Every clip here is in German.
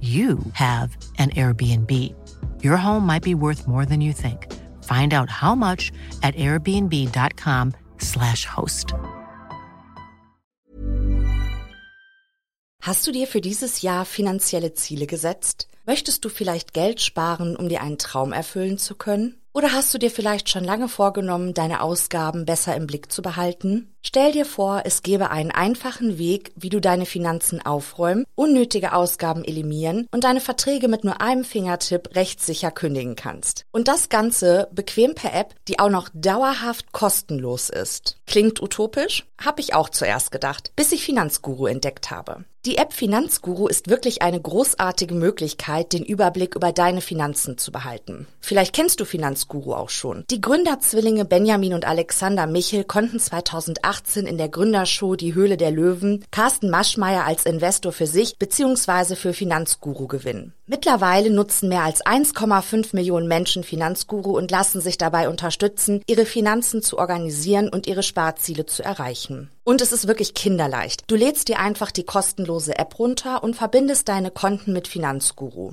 you have an Airbnb. Your home might be worth more than you think. Find out how much at airbnb.com/slash host. Hast du dir für dieses Jahr finanzielle Ziele gesetzt? Möchtest du vielleicht Geld sparen, um dir einen Traum erfüllen zu können? Oder hast du dir vielleicht schon lange vorgenommen, deine Ausgaben besser im Blick zu behalten? Stell dir vor, es gäbe einen einfachen Weg, wie du deine Finanzen aufräumen, unnötige Ausgaben eliminieren und deine Verträge mit nur einem Fingertipp rechtssicher kündigen kannst. Und das Ganze bequem per App, die auch noch dauerhaft kostenlos ist. Klingt utopisch? Hab ich auch zuerst gedacht, bis ich Finanzguru entdeckt habe. Die App Finanzguru ist wirklich eine großartige Möglichkeit, den Überblick über deine Finanzen zu behalten. Vielleicht kennst du Finanzguru auch schon. Die Gründerzwillinge Benjamin und Alexander Michel konnten 2018 in der Gründershow Die Höhle der Löwen Carsten Maschmeyer als Investor für sich bzw. für Finanzguru gewinnen. Mittlerweile nutzen mehr als 1,5 Millionen Menschen Finanzguru und lassen sich dabei unterstützen, ihre Finanzen zu organisieren und ihre Sparziele zu erreichen. Und es ist wirklich kinderleicht. Du lädst dir einfach die kostenlose App runter und verbindest deine Konten mit Finanzguru.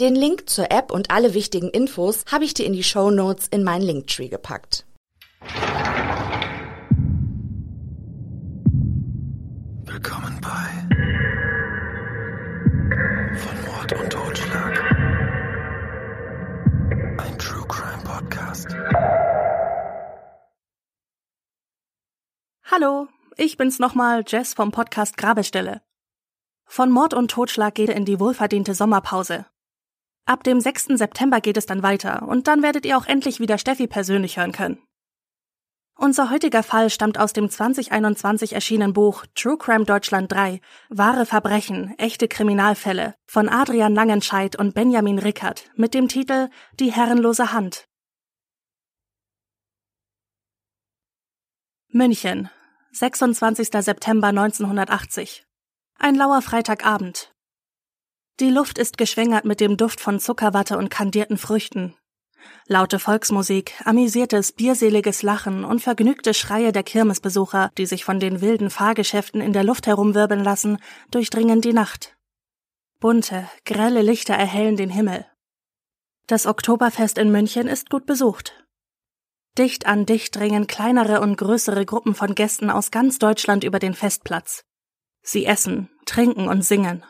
Den Link zur App und alle wichtigen Infos habe ich dir in die Show Notes in meinen Linktree gepackt. Willkommen bei Von Mord und Totschlag. Ein True Crime Podcast. Hallo, ich bin's nochmal, Jess vom Podcast Grabestelle. Von Mord und Totschlag geht in die wohlverdiente Sommerpause. Ab dem 6. September geht es dann weiter und dann werdet ihr auch endlich wieder Steffi persönlich hören können. Unser heutiger Fall stammt aus dem 2021 erschienenen Buch True Crime Deutschland 3 Wahre Verbrechen, echte Kriminalfälle von Adrian Langenscheidt und Benjamin Rickert mit dem Titel Die herrenlose Hand. München, 26. September 1980. Ein lauer Freitagabend. Die Luft ist geschwängert mit dem Duft von Zuckerwatte und kandierten Früchten. Laute Volksmusik, amüsiertes, bierseliges Lachen und vergnügte Schreie der Kirmesbesucher, die sich von den wilden Fahrgeschäften in der Luft herumwirbeln lassen, durchdringen die Nacht. Bunte, grelle Lichter erhellen den Himmel. Das Oktoberfest in München ist gut besucht. Dicht an dicht dringen kleinere und größere Gruppen von Gästen aus ganz Deutschland über den Festplatz. Sie essen, trinken und singen.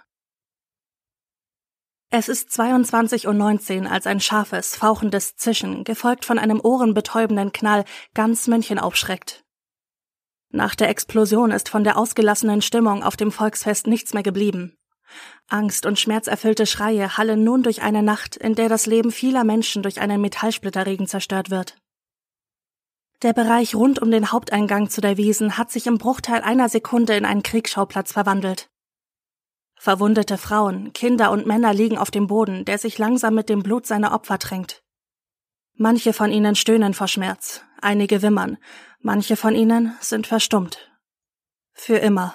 Es ist 22.19 Uhr, als ein scharfes, fauchendes Zischen, gefolgt von einem ohrenbetäubenden Knall, ganz München aufschreckt. Nach der Explosion ist von der ausgelassenen Stimmung auf dem Volksfest nichts mehr geblieben. Angst und schmerzerfüllte Schreie hallen nun durch eine Nacht, in der das Leben vieler Menschen durch einen Metallsplitterregen zerstört wird. Der Bereich rund um den Haupteingang zu der Wiesen hat sich im Bruchteil einer Sekunde in einen Kriegsschauplatz verwandelt. Verwundete Frauen, Kinder und Männer liegen auf dem Boden, der sich langsam mit dem Blut seiner Opfer tränkt. Manche von ihnen stöhnen vor Schmerz, einige wimmern, manche von ihnen sind verstummt. Für immer.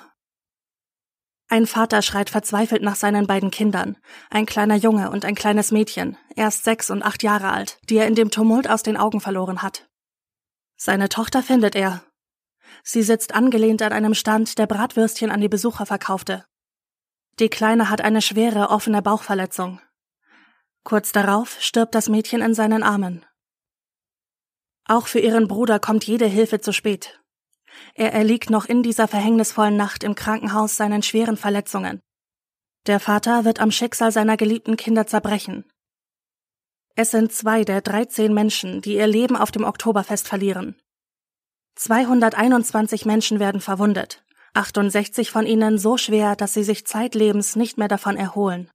Ein Vater schreit verzweifelt nach seinen beiden Kindern, ein kleiner Junge und ein kleines Mädchen, erst sechs und acht Jahre alt, die er in dem Tumult aus den Augen verloren hat. Seine Tochter findet er. Sie sitzt angelehnt an einem Stand, der Bratwürstchen an die Besucher verkaufte. Die Kleine hat eine schwere, offene Bauchverletzung. Kurz darauf stirbt das Mädchen in seinen Armen. Auch für ihren Bruder kommt jede Hilfe zu spät. Er erliegt noch in dieser verhängnisvollen Nacht im Krankenhaus seinen schweren Verletzungen. Der Vater wird am Schicksal seiner geliebten Kinder zerbrechen. Es sind zwei der 13 Menschen, die ihr Leben auf dem Oktoberfest verlieren. 221 Menschen werden verwundet, 68 von ihnen so schwer, dass sie sich zeitlebens nicht mehr davon erholen.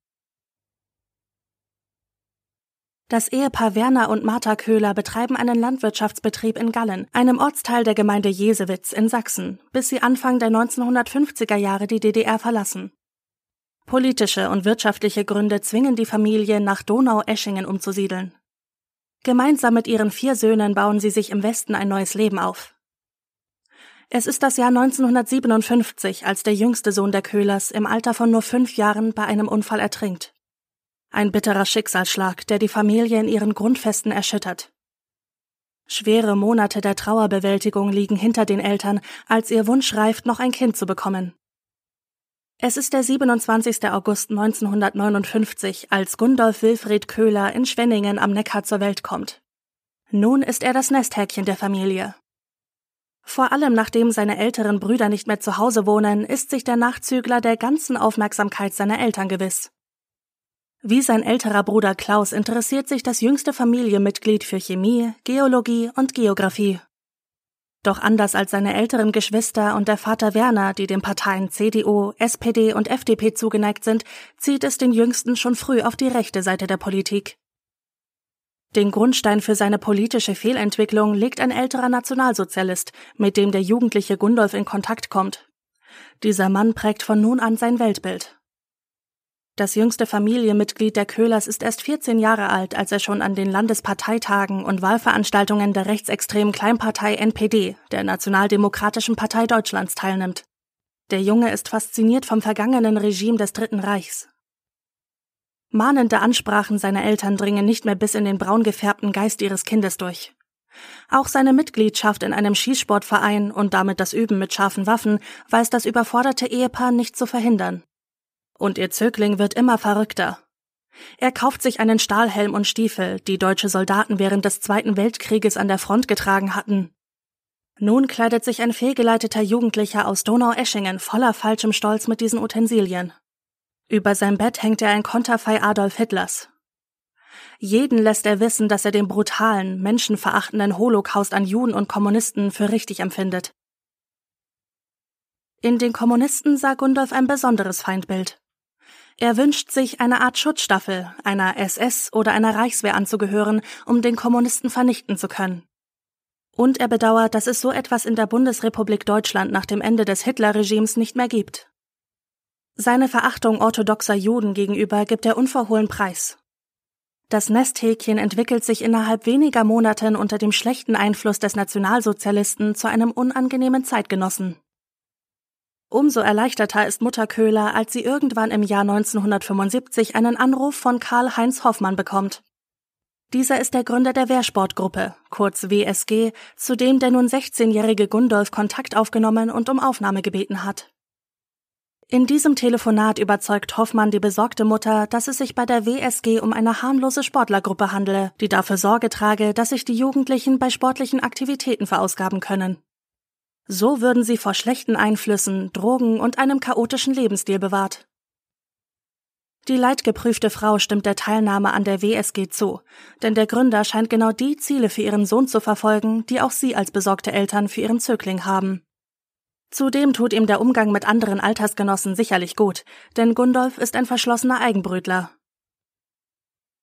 Das Ehepaar Werner und Martha Köhler betreiben einen Landwirtschaftsbetrieb in Gallen, einem Ortsteil der Gemeinde Jesewitz in Sachsen, bis sie Anfang der 1950er Jahre die DDR verlassen. Politische und wirtschaftliche Gründe zwingen die Familie, nach Donau-Eschingen umzusiedeln. Gemeinsam mit ihren vier Söhnen bauen sie sich im Westen ein neues Leben auf. Es ist das Jahr 1957, als der jüngste Sohn der Köhlers im Alter von nur fünf Jahren bei einem Unfall ertrinkt. Ein bitterer Schicksalsschlag, der die Familie in ihren Grundfesten erschüttert. Schwere Monate der Trauerbewältigung liegen hinter den Eltern, als ihr Wunsch reift, noch ein Kind zu bekommen. Es ist der 27. August 1959, als Gundolf Wilfried Köhler in Schwenningen am Neckar zur Welt kommt. Nun ist er das Nesthäkchen der Familie. Vor allem nachdem seine älteren Brüder nicht mehr zu Hause wohnen, ist sich der Nachzügler der ganzen Aufmerksamkeit seiner Eltern gewiss. Wie sein älterer Bruder Klaus interessiert sich das jüngste Familienmitglied für Chemie, Geologie und Geographie. Doch anders als seine älteren Geschwister und der Vater Werner, die den Parteien CDU, SPD und FDP zugeneigt sind, zieht es den Jüngsten schon früh auf die rechte Seite der Politik. Den Grundstein für seine politische Fehlentwicklung legt ein älterer Nationalsozialist, mit dem der jugendliche Gundolf in Kontakt kommt. Dieser Mann prägt von nun an sein Weltbild. Das jüngste Familienmitglied der Köhlers ist erst 14 Jahre alt, als er schon an den Landesparteitagen und Wahlveranstaltungen der rechtsextremen Kleinpartei NPD, der Nationaldemokratischen Partei Deutschlands, teilnimmt. Der Junge ist fasziniert vom vergangenen Regime des Dritten Reichs. Mahnende Ansprachen seiner Eltern dringen nicht mehr bis in den braun gefärbten Geist ihres Kindes durch. Auch seine Mitgliedschaft in einem Schießsportverein und damit das Üben mit scharfen Waffen weiß das überforderte Ehepaar nicht zu verhindern. Und ihr Zögling wird immer verrückter. Er kauft sich einen Stahlhelm und Stiefel, die deutsche Soldaten während des Zweiten Weltkrieges an der Front getragen hatten. Nun kleidet sich ein fehlgeleiteter Jugendlicher aus Donau-Eschingen voller falschem Stolz mit diesen Utensilien. Über sein Bett hängt er ein Konterfei Adolf Hitlers. Jeden lässt er wissen, dass er den brutalen, menschenverachtenden Holocaust an Juden und Kommunisten für richtig empfindet. In den Kommunisten sah Gundolf ein besonderes Feindbild. Er wünscht sich eine Art Schutzstaffel, einer SS oder einer Reichswehr anzugehören, um den Kommunisten vernichten zu können. Und er bedauert, dass es so etwas in der Bundesrepublik Deutschland nach dem Ende des Hitlerregimes nicht mehr gibt. Seine Verachtung orthodoxer Juden gegenüber gibt er unverhohlen preis. Das Nesthäkchen entwickelt sich innerhalb weniger Monaten unter dem schlechten Einfluss des Nationalsozialisten zu einem unangenehmen Zeitgenossen. Umso erleichterter ist Mutter Köhler, als sie irgendwann im Jahr 1975 einen Anruf von Karl-Heinz Hoffmann bekommt. Dieser ist der Gründer der Wehrsportgruppe, kurz WSG, zu dem der nun 16-jährige Gundolf Kontakt aufgenommen und um Aufnahme gebeten hat. In diesem Telefonat überzeugt Hoffmann die besorgte Mutter, dass es sich bei der WSG um eine harmlose Sportlergruppe handle, die dafür Sorge trage, dass sich die Jugendlichen bei sportlichen Aktivitäten verausgaben können. So würden sie vor schlechten Einflüssen, Drogen und einem chaotischen Lebensstil bewahrt. Die leidgeprüfte Frau stimmt der Teilnahme an der WSG zu, denn der Gründer scheint genau die Ziele für ihren Sohn zu verfolgen, die auch sie als besorgte Eltern für ihren Zögling haben. Zudem tut ihm der Umgang mit anderen Altersgenossen sicherlich gut, denn Gundolf ist ein verschlossener Eigenbrötler.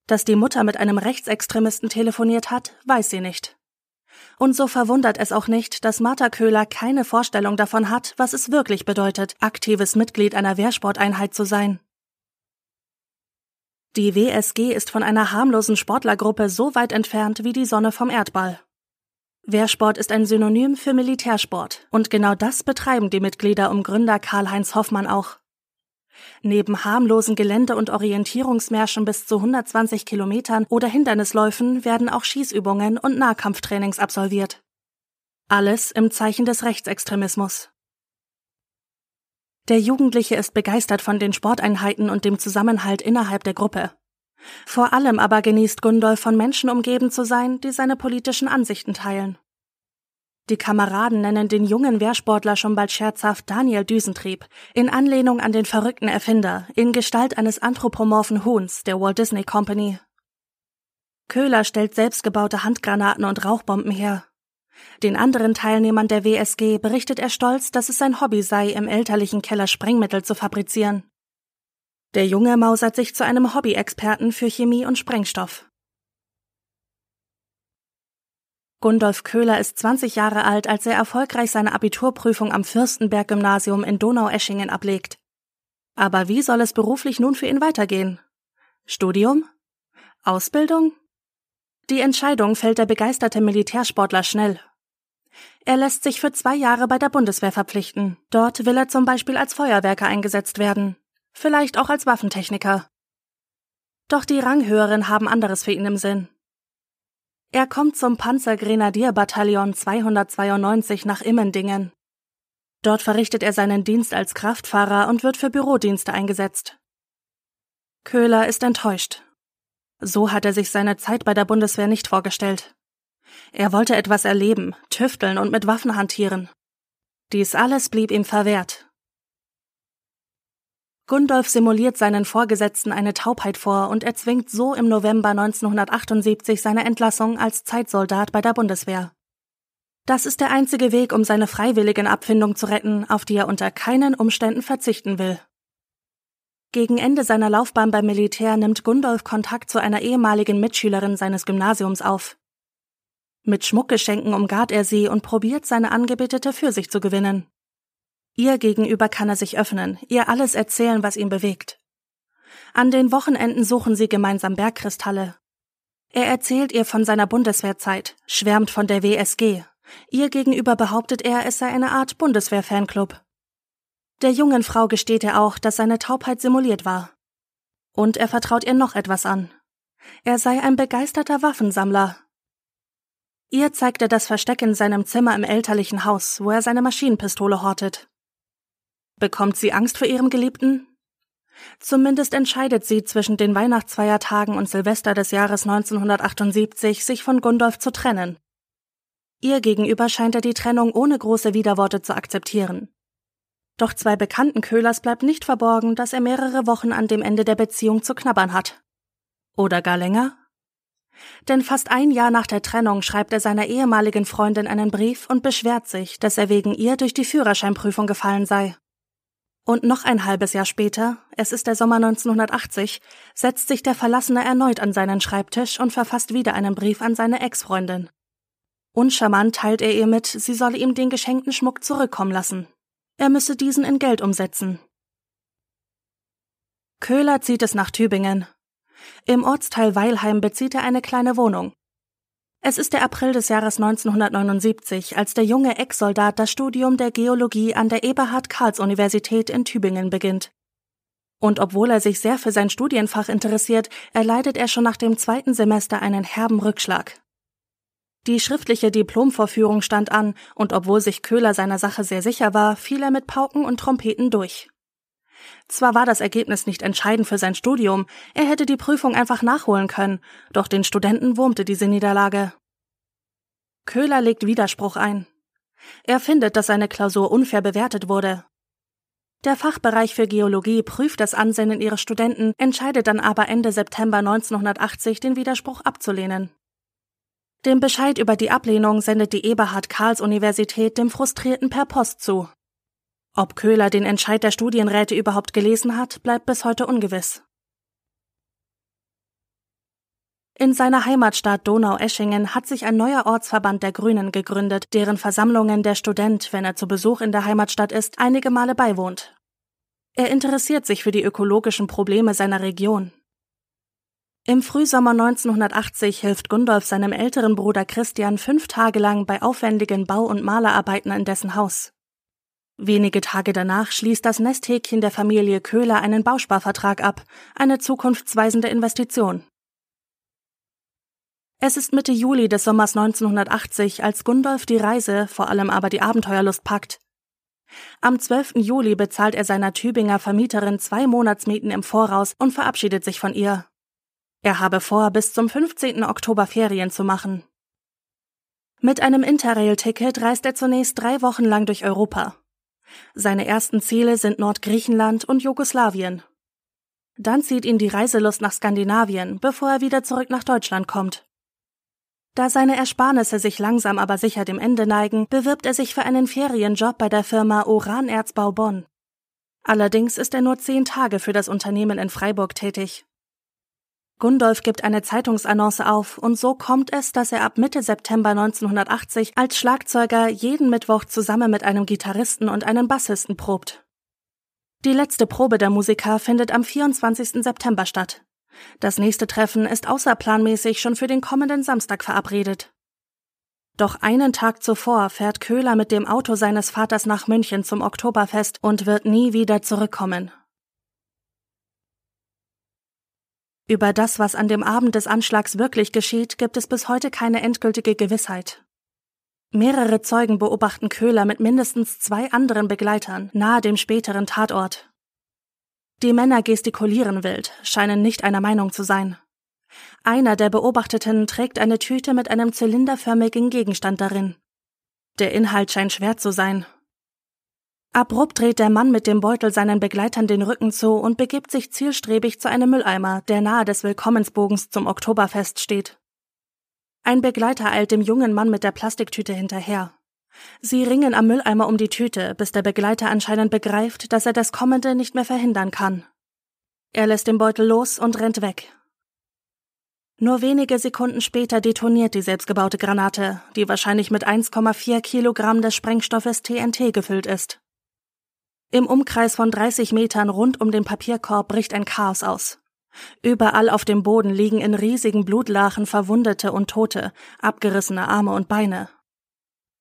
Dass die Mutter mit einem Rechtsextremisten telefoniert hat, weiß sie nicht. Und so verwundert es auch nicht, dass Martha Köhler keine Vorstellung davon hat, was es wirklich bedeutet, aktives Mitglied einer Wehrsporteinheit zu sein. Die WSG ist von einer harmlosen Sportlergruppe so weit entfernt wie die Sonne vom Erdball. Wehrsport ist ein Synonym für Militärsport, und genau das betreiben die Mitglieder um Gründer Karl-Heinz Hoffmann auch. Neben harmlosen Gelände- und Orientierungsmärschen bis zu 120 Kilometern oder Hindernisläufen werden auch Schießübungen und Nahkampftrainings absolviert. Alles im Zeichen des Rechtsextremismus. Der Jugendliche ist begeistert von den Sporteinheiten und dem Zusammenhalt innerhalb der Gruppe. Vor allem aber genießt Gundolf von Menschen umgeben zu sein, die seine politischen Ansichten teilen. Die Kameraden nennen den jungen Wehrsportler schon bald scherzhaft Daniel Düsentrieb, in Anlehnung an den verrückten Erfinder, in Gestalt eines anthropomorphen Huhns der Walt Disney Company. Köhler stellt selbstgebaute Handgranaten und Rauchbomben her. Den anderen Teilnehmern der WSG berichtet er stolz, dass es sein Hobby sei, im elterlichen Keller Sprengmittel zu fabrizieren. Der Junge mausert sich zu einem Hobby-Experten für Chemie und Sprengstoff. Gundolf Köhler ist 20 Jahre alt, als er erfolgreich seine Abiturprüfung am Fürstenberg-Gymnasium in Donaueschingen ablegt. Aber wie soll es beruflich nun für ihn weitergehen? Studium? Ausbildung? Die Entscheidung fällt der begeisterte Militärsportler schnell. Er lässt sich für zwei Jahre bei der Bundeswehr verpflichten. Dort will er zum Beispiel als Feuerwerker eingesetzt werden. Vielleicht auch als Waffentechniker. Doch die Ranghöheren haben anderes für ihn im Sinn. Er kommt zum Panzergrenadierbataillon 292 nach Immendingen. Dort verrichtet er seinen Dienst als Kraftfahrer und wird für Bürodienste eingesetzt. Köhler ist enttäuscht. So hat er sich seine Zeit bei der Bundeswehr nicht vorgestellt. Er wollte etwas erleben, tüfteln und mit Waffen hantieren. Dies alles blieb ihm verwehrt. Gundolf simuliert seinen Vorgesetzten eine Taubheit vor und erzwingt so im November 1978 seine Entlassung als Zeitsoldat bei der Bundeswehr. Das ist der einzige Weg, um seine freiwilligen Abfindung zu retten, auf die er unter keinen Umständen verzichten will. Gegen Ende seiner Laufbahn beim Militär nimmt Gundolf Kontakt zu einer ehemaligen Mitschülerin seines Gymnasiums auf. Mit Schmuckgeschenken umgart er sie und probiert seine Angebetete für sich zu gewinnen. Ihr gegenüber kann er sich öffnen, ihr alles erzählen, was ihn bewegt. An den Wochenenden suchen sie gemeinsam Bergkristalle. Er erzählt ihr von seiner Bundeswehrzeit, schwärmt von der WSG. Ihr gegenüber behauptet er, es sei eine Art Bundeswehr-Fanclub. Der jungen Frau gesteht er auch, dass seine Taubheit simuliert war. Und er vertraut ihr noch etwas an. Er sei ein begeisterter Waffensammler. Ihr zeigt er das Versteck in seinem Zimmer im elterlichen Haus, wo er seine Maschinenpistole hortet. Bekommt sie Angst vor ihrem Geliebten? Zumindest entscheidet sie zwischen den Weihnachtsfeiertagen und Silvester des Jahres 1978, sich von Gundolf zu trennen. Ihr gegenüber scheint er die Trennung ohne große Widerworte zu akzeptieren. Doch zwei bekannten Köhlers bleibt nicht verborgen, dass er mehrere Wochen an dem Ende der Beziehung zu knabbern hat. Oder gar länger? Denn fast ein Jahr nach der Trennung schreibt er seiner ehemaligen Freundin einen Brief und beschwert sich, dass er wegen ihr durch die Führerscheinprüfung gefallen sei. Und noch ein halbes Jahr später, es ist der Sommer 1980, setzt sich der Verlassene erneut an seinen Schreibtisch und verfasst wieder einen Brief an seine Ex-Freundin. Uncharmant teilt er ihr mit, sie solle ihm den geschenkten Schmuck zurückkommen lassen. Er müsse diesen in Geld umsetzen. Köhler zieht es nach Tübingen. Im Ortsteil Weilheim bezieht er eine kleine Wohnung. Es ist der April des Jahres 1979, als der junge Ex-Soldat das Studium der Geologie an der Eberhard-Karls-Universität in Tübingen beginnt. Und obwohl er sich sehr für sein Studienfach interessiert, erleidet er schon nach dem zweiten Semester einen herben Rückschlag. Die schriftliche Diplomvorführung stand an, und obwohl sich Köhler seiner Sache sehr sicher war, fiel er mit Pauken und Trompeten durch. Zwar war das Ergebnis nicht entscheidend für sein Studium, er hätte die Prüfung einfach nachholen können, doch den Studenten wurmte diese Niederlage. Köhler legt Widerspruch ein. Er findet, dass seine Klausur unfair bewertet wurde. Der Fachbereich für Geologie prüft das Ansinnen ihrer Studenten, entscheidet dann aber Ende September 1980, den Widerspruch abzulehnen. Den Bescheid über die Ablehnung sendet die Eberhard Karls Universität dem Frustrierten per Post zu. Ob Köhler den Entscheid der Studienräte überhaupt gelesen hat, bleibt bis heute ungewiss. In seiner Heimatstadt Donau-Eschingen hat sich ein neuer Ortsverband der Grünen gegründet, deren Versammlungen der Student, wenn er zu Besuch in der Heimatstadt ist, einige Male beiwohnt. Er interessiert sich für die ökologischen Probleme seiner Region. Im Frühsommer 1980 hilft Gundolf seinem älteren Bruder Christian fünf Tage lang bei aufwendigen Bau- und Malerarbeiten in dessen Haus. Wenige Tage danach schließt das Nesthäkchen der Familie Köhler einen Bausparvertrag ab, eine zukunftsweisende Investition. Es ist Mitte Juli des Sommers 1980, als Gundolf die Reise, vor allem aber die Abenteuerlust packt. Am 12. Juli bezahlt er seiner Tübinger Vermieterin zwei Monatsmieten im Voraus und verabschiedet sich von ihr. Er habe vor, bis zum 15. Oktober Ferien zu machen. Mit einem Interrail-Ticket reist er zunächst drei Wochen lang durch Europa. Seine ersten Ziele sind Nordgriechenland und Jugoslawien. Dann zieht ihn die Reiselust nach Skandinavien, bevor er wieder zurück nach Deutschland kommt. Da seine Ersparnisse sich langsam aber sicher dem Ende neigen, bewirbt er sich für einen Ferienjob bei der Firma Uranerzbau Bonn. Allerdings ist er nur zehn Tage für das Unternehmen in Freiburg tätig. Gundolf gibt eine Zeitungsannonce auf und so kommt es, dass er ab Mitte September 1980 als Schlagzeuger jeden Mittwoch zusammen mit einem Gitarristen und einem Bassisten probt. Die letzte Probe der Musiker findet am 24. September statt. Das nächste Treffen ist außerplanmäßig schon für den kommenden Samstag verabredet. Doch einen Tag zuvor fährt Köhler mit dem Auto seines Vaters nach München zum Oktoberfest und wird nie wieder zurückkommen. Über das, was an dem Abend des Anschlags wirklich geschieht, gibt es bis heute keine endgültige Gewissheit. Mehrere Zeugen beobachten Köhler mit mindestens zwei anderen Begleitern nahe dem späteren Tatort. Die Männer gestikulieren wild, scheinen nicht einer Meinung zu sein. Einer der Beobachteten trägt eine Tüte mit einem zylinderförmigen Gegenstand darin. Der Inhalt scheint schwer zu sein. Abrupt dreht der Mann mit dem Beutel seinen Begleitern den Rücken zu und begibt sich zielstrebig zu einem Mülleimer, der nahe des Willkommensbogens zum Oktoberfest steht. Ein Begleiter eilt dem jungen Mann mit der Plastiktüte hinterher. Sie ringen am Mülleimer um die Tüte, bis der Begleiter anscheinend begreift, dass er das Kommende nicht mehr verhindern kann. Er lässt den Beutel los und rennt weg. Nur wenige Sekunden später detoniert die selbstgebaute Granate, die wahrscheinlich mit 1,4 Kilogramm des Sprengstoffes TNT gefüllt ist. Im Umkreis von 30 Metern rund um den Papierkorb bricht ein Chaos aus. Überall auf dem Boden liegen in riesigen Blutlachen Verwundete und Tote, abgerissene Arme und Beine.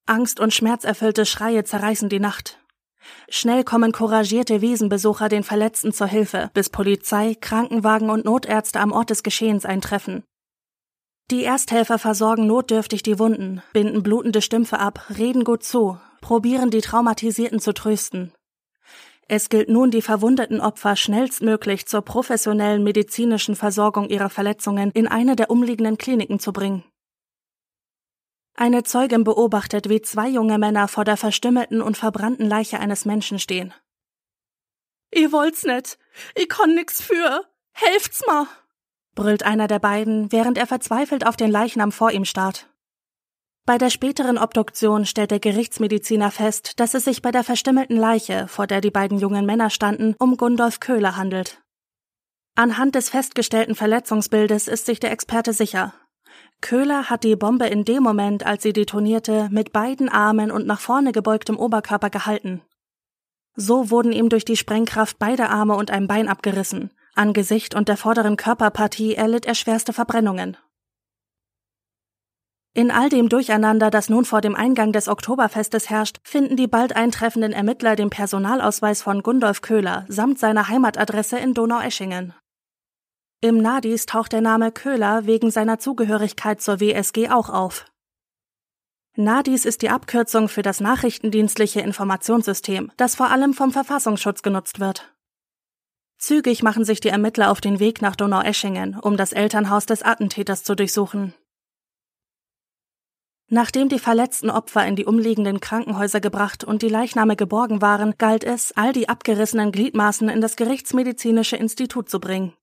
Angst und schmerzerfüllte Schreie zerreißen die Nacht. Schnell kommen couragierte Wiesenbesucher den Verletzten zur Hilfe, bis Polizei, Krankenwagen und Notärzte am Ort des Geschehens eintreffen. Die Ersthelfer versorgen notdürftig die Wunden, binden blutende Stümpfe ab, reden gut zu, probieren die Traumatisierten zu trösten. Es gilt nun, die verwundeten Opfer schnellstmöglich zur professionellen medizinischen Versorgung ihrer Verletzungen in eine der umliegenden Kliniken zu bringen. Eine Zeugin beobachtet, wie zwei junge Männer vor der verstümmelten und verbrannten Leiche eines Menschen stehen. Ihr wollt's net. Ich konn nix für. Helft's mal! brüllt einer der beiden, während er verzweifelt auf den Leichnam vor ihm starrt. Bei der späteren Obduktion stellt der Gerichtsmediziner fest, dass es sich bei der verstümmelten Leiche, vor der die beiden jungen Männer standen, um Gundolf Köhler handelt. Anhand des festgestellten Verletzungsbildes ist sich der Experte sicher. Köhler hat die Bombe in dem Moment, als sie detonierte, mit beiden Armen und nach vorne gebeugtem Oberkörper gehalten. So wurden ihm durch die Sprengkraft beide Arme und ein Bein abgerissen. An Gesicht und der vorderen Körperpartie erlitt er schwerste Verbrennungen. In all dem Durcheinander, das nun vor dem Eingang des Oktoberfestes herrscht, finden die bald eintreffenden Ermittler den Personalausweis von Gundolf Köhler samt seiner Heimatadresse in Donaueschingen. Im Nadis taucht der Name Köhler wegen seiner Zugehörigkeit zur WSG auch auf. Nadis ist die Abkürzung für das nachrichtendienstliche Informationssystem, das vor allem vom Verfassungsschutz genutzt wird. Zügig machen sich die Ermittler auf den Weg nach Donaueschingen, um das Elternhaus des Attentäters zu durchsuchen. Nachdem die verletzten Opfer in die umliegenden Krankenhäuser gebracht und die Leichname geborgen waren, galt es, all die abgerissenen Gliedmaßen in das Gerichtsmedizinische Institut zu bringen.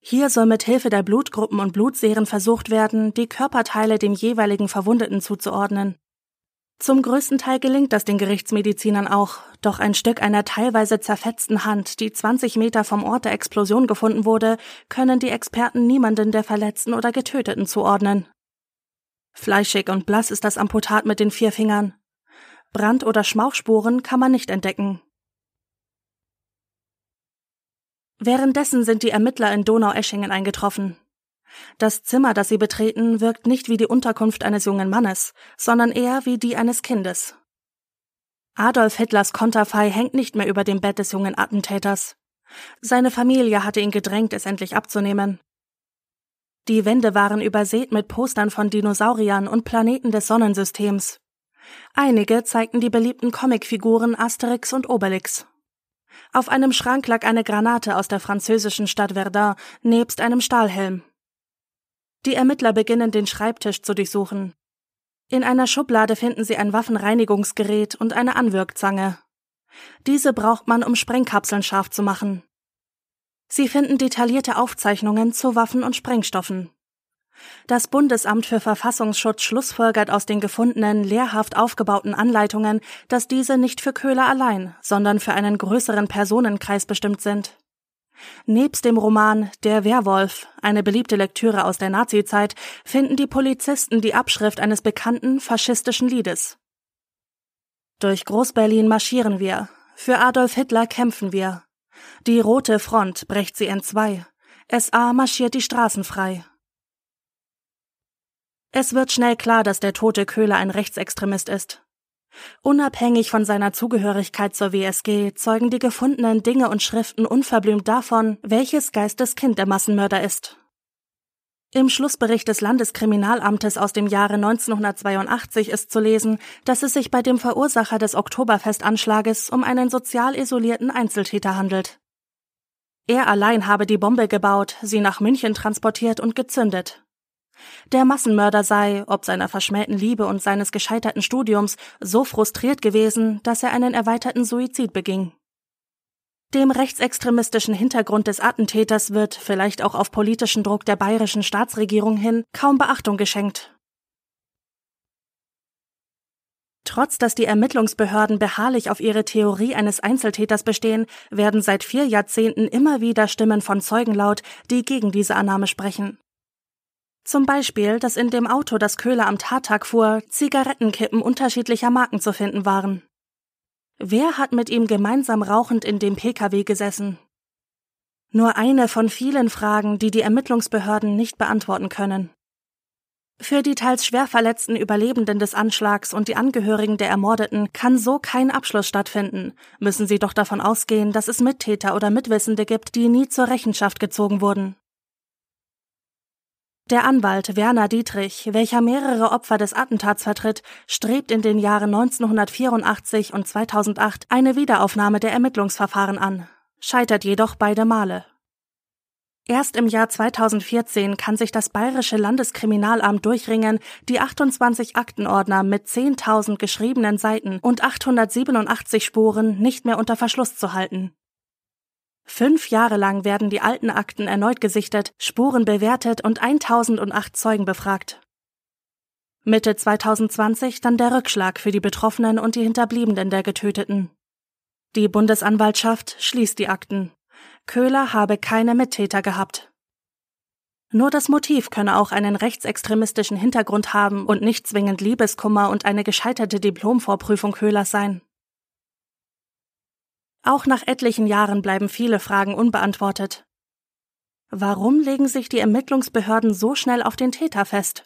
Hier soll mit Hilfe der Blutgruppen und Blutseren versucht werden, die Körperteile dem jeweiligen Verwundeten zuzuordnen. Zum größten Teil gelingt das den Gerichtsmedizinern auch, doch ein Stück einer teilweise zerfetzten Hand, die 20 Meter vom Ort der Explosion gefunden wurde, können die Experten niemanden der Verletzten oder Getöteten zuordnen. Fleischig und blass ist das Amputat mit den vier Fingern. Brand- oder Schmauchspuren kann man nicht entdecken. Währenddessen sind die Ermittler in Donaueschingen eingetroffen. Das Zimmer, das sie betreten, wirkt nicht wie die Unterkunft eines jungen Mannes, sondern eher wie die eines Kindes. Adolf Hitlers Konterfei hängt nicht mehr über dem Bett des jungen Attentäters. Seine Familie hatte ihn gedrängt, es endlich abzunehmen. Die Wände waren übersät mit Postern von Dinosauriern und Planeten des Sonnensystems. Einige zeigten die beliebten Comicfiguren Asterix und Obelix. Auf einem Schrank lag eine Granate aus der französischen Stadt Verdun nebst einem Stahlhelm. Die Ermittler beginnen den Schreibtisch zu durchsuchen. In einer Schublade finden sie ein Waffenreinigungsgerät und eine Anwirkzange. Diese braucht man, um Sprengkapseln scharf zu machen. Sie finden detaillierte Aufzeichnungen zu Waffen und Sprengstoffen. Das Bundesamt für Verfassungsschutz schlussfolgert aus den gefundenen lehrhaft aufgebauten Anleitungen, dass diese nicht für Köhler allein, sondern für einen größeren Personenkreis bestimmt sind. Nebst dem Roman Der Werwolf, eine beliebte Lektüre aus der Nazizeit, finden die Polizisten die Abschrift eines bekannten faschistischen Liedes. Durch Großberlin marschieren wir, für Adolf Hitler kämpfen wir, die rote Front brecht sie entzwei. SA marschiert die Straßen frei. Es wird schnell klar, dass der tote Köhler ein Rechtsextremist ist. Unabhängig von seiner Zugehörigkeit zur WSG zeugen die gefundenen Dinge und Schriften unverblümt davon, welches Geisteskind der Massenmörder ist. Im Schlussbericht des Landeskriminalamtes aus dem Jahre 1982 ist zu lesen, dass es sich bei dem Verursacher des Oktoberfestanschlages um einen sozial isolierten Einzeltäter handelt. Er allein habe die Bombe gebaut, sie nach München transportiert und gezündet. Der Massenmörder sei, ob seiner verschmähten Liebe und seines gescheiterten Studiums, so frustriert gewesen, dass er einen erweiterten Suizid beging. Dem rechtsextremistischen Hintergrund des Attentäters wird, vielleicht auch auf politischen Druck der bayerischen Staatsregierung hin, kaum Beachtung geschenkt. Trotz dass die Ermittlungsbehörden beharrlich auf ihre Theorie eines Einzeltäters bestehen, werden seit vier Jahrzehnten immer wieder Stimmen von Zeugen laut, die gegen diese Annahme sprechen. Zum Beispiel, dass in dem Auto, das Köhler am Tattag fuhr, Zigarettenkippen unterschiedlicher Marken zu finden waren. Wer hat mit ihm gemeinsam rauchend in dem Pkw gesessen? Nur eine von vielen Fragen, die die Ermittlungsbehörden nicht beantworten können. Für die teils schwer verletzten Überlebenden des Anschlags und die Angehörigen der Ermordeten kann so kein Abschluss stattfinden, müssen sie doch davon ausgehen, dass es Mittäter oder Mitwissende gibt, die nie zur Rechenschaft gezogen wurden. Der Anwalt Werner Dietrich, welcher mehrere Opfer des Attentats vertritt, strebt in den Jahren 1984 und 2008 eine Wiederaufnahme der Ermittlungsverfahren an, scheitert jedoch beide Male. Erst im Jahr 2014 kann sich das Bayerische Landeskriminalamt durchringen, die 28 Aktenordner mit 10.000 geschriebenen Seiten und 887 Spuren nicht mehr unter Verschluss zu halten. Fünf Jahre lang werden die alten Akten erneut gesichtet, Spuren bewertet und 1008 Zeugen befragt. Mitte 2020 dann der Rückschlag für die Betroffenen und die Hinterbliebenen der Getöteten. Die Bundesanwaltschaft schließt die Akten. Köhler habe keine Mittäter gehabt. Nur das Motiv könne auch einen rechtsextremistischen Hintergrund haben und nicht zwingend Liebeskummer und eine gescheiterte Diplomvorprüfung Köhlers sein. Auch nach etlichen Jahren bleiben viele Fragen unbeantwortet. Warum legen sich die Ermittlungsbehörden so schnell auf den Täter fest?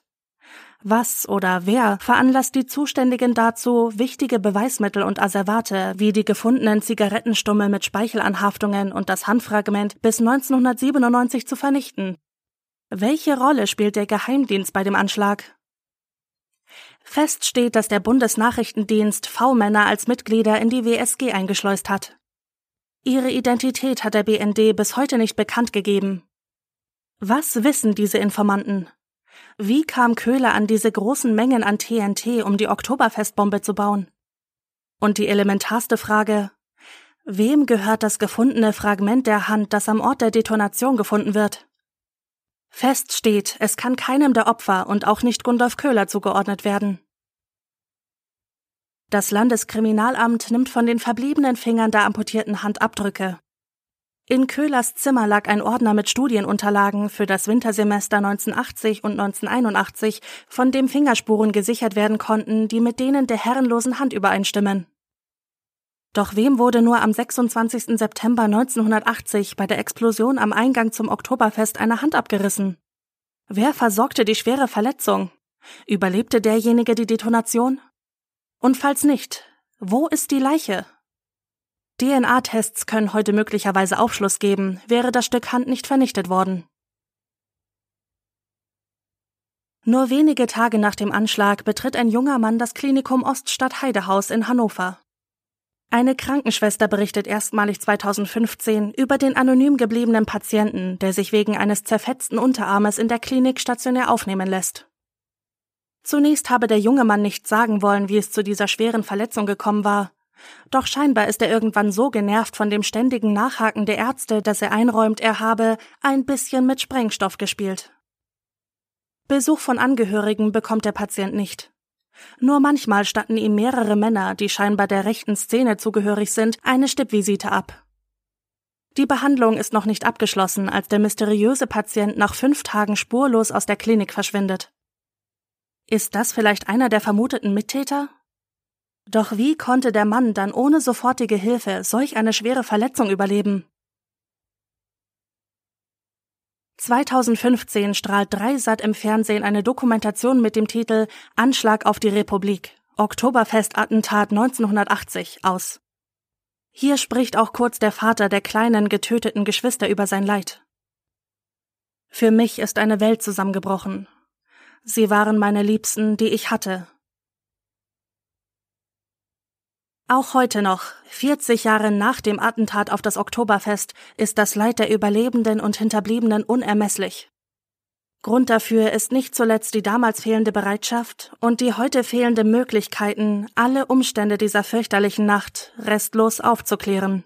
Was oder wer veranlasst die Zuständigen dazu, wichtige Beweismittel und Asservate wie die gefundenen Zigarettenstummel mit Speichelanhaftungen und das Handfragment bis 1997 zu vernichten? Welche Rolle spielt der Geheimdienst bei dem Anschlag? Fest steht, dass der Bundesnachrichtendienst V-Männer als Mitglieder in die WSG eingeschleust hat. Ihre Identität hat der BND bis heute nicht bekannt gegeben. Was wissen diese Informanten? Wie kam Köhler an diese großen Mengen an TNT, um die Oktoberfestbombe zu bauen? Und die elementarste Frage, wem gehört das gefundene Fragment der Hand, das am Ort der Detonation gefunden wird? Fest steht, es kann keinem der Opfer und auch nicht Gundolf Köhler zugeordnet werden. Das Landeskriminalamt nimmt von den verbliebenen Fingern der amputierten Hand Abdrücke. In Köhlers Zimmer lag ein Ordner mit Studienunterlagen für das Wintersemester 1980 und 1981, von dem Fingerspuren gesichert werden konnten, die mit denen der herrenlosen Hand übereinstimmen. Doch wem wurde nur am 26. September 1980 bei der Explosion am Eingang zum Oktoberfest eine Hand abgerissen? Wer versorgte die schwere Verletzung? Überlebte derjenige die Detonation? Und falls nicht, wo ist die Leiche? DNA-Tests können heute möglicherweise Aufschluss geben, wäre das Stück Hand nicht vernichtet worden. Nur wenige Tage nach dem Anschlag betritt ein junger Mann das Klinikum Oststadt Heidehaus in Hannover. Eine Krankenschwester berichtet erstmalig 2015 über den anonym gebliebenen Patienten, der sich wegen eines zerfetzten Unterarmes in der Klinik stationär aufnehmen lässt. Zunächst habe der junge Mann nicht sagen wollen, wie es zu dieser schweren Verletzung gekommen war, doch scheinbar ist er irgendwann so genervt von dem ständigen Nachhaken der Ärzte, dass er einräumt, er habe ein bisschen mit Sprengstoff gespielt. Besuch von Angehörigen bekommt der Patient nicht. Nur manchmal statten ihm mehrere Männer, die scheinbar der rechten Szene zugehörig sind, eine Stippvisite ab. Die Behandlung ist noch nicht abgeschlossen, als der mysteriöse Patient nach fünf Tagen spurlos aus der Klinik verschwindet. Ist das vielleicht einer der vermuteten Mittäter? Doch wie konnte der Mann dann ohne sofortige Hilfe solch eine schwere Verletzung überleben? 2015 strahlt Dreisat im Fernsehen eine Dokumentation mit dem Titel Anschlag auf die Republik, Oktoberfest-Attentat 1980 aus. Hier spricht auch kurz der Vater der kleinen getöteten Geschwister über sein Leid. Für mich ist eine Welt zusammengebrochen. Sie waren meine Liebsten, die ich hatte, Auch heute noch, 40 Jahre nach dem Attentat auf das Oktoberfest, ist das Leid der Überlebenden und Hinterbliebenen unermesslich. Grund dafür ist nicht zuletzt die damals fehlende Bereitschaft und die heute fehlende Möglichkeiten, alle Umstände dieser fürchterlichen Nacht restlos aufzuklären.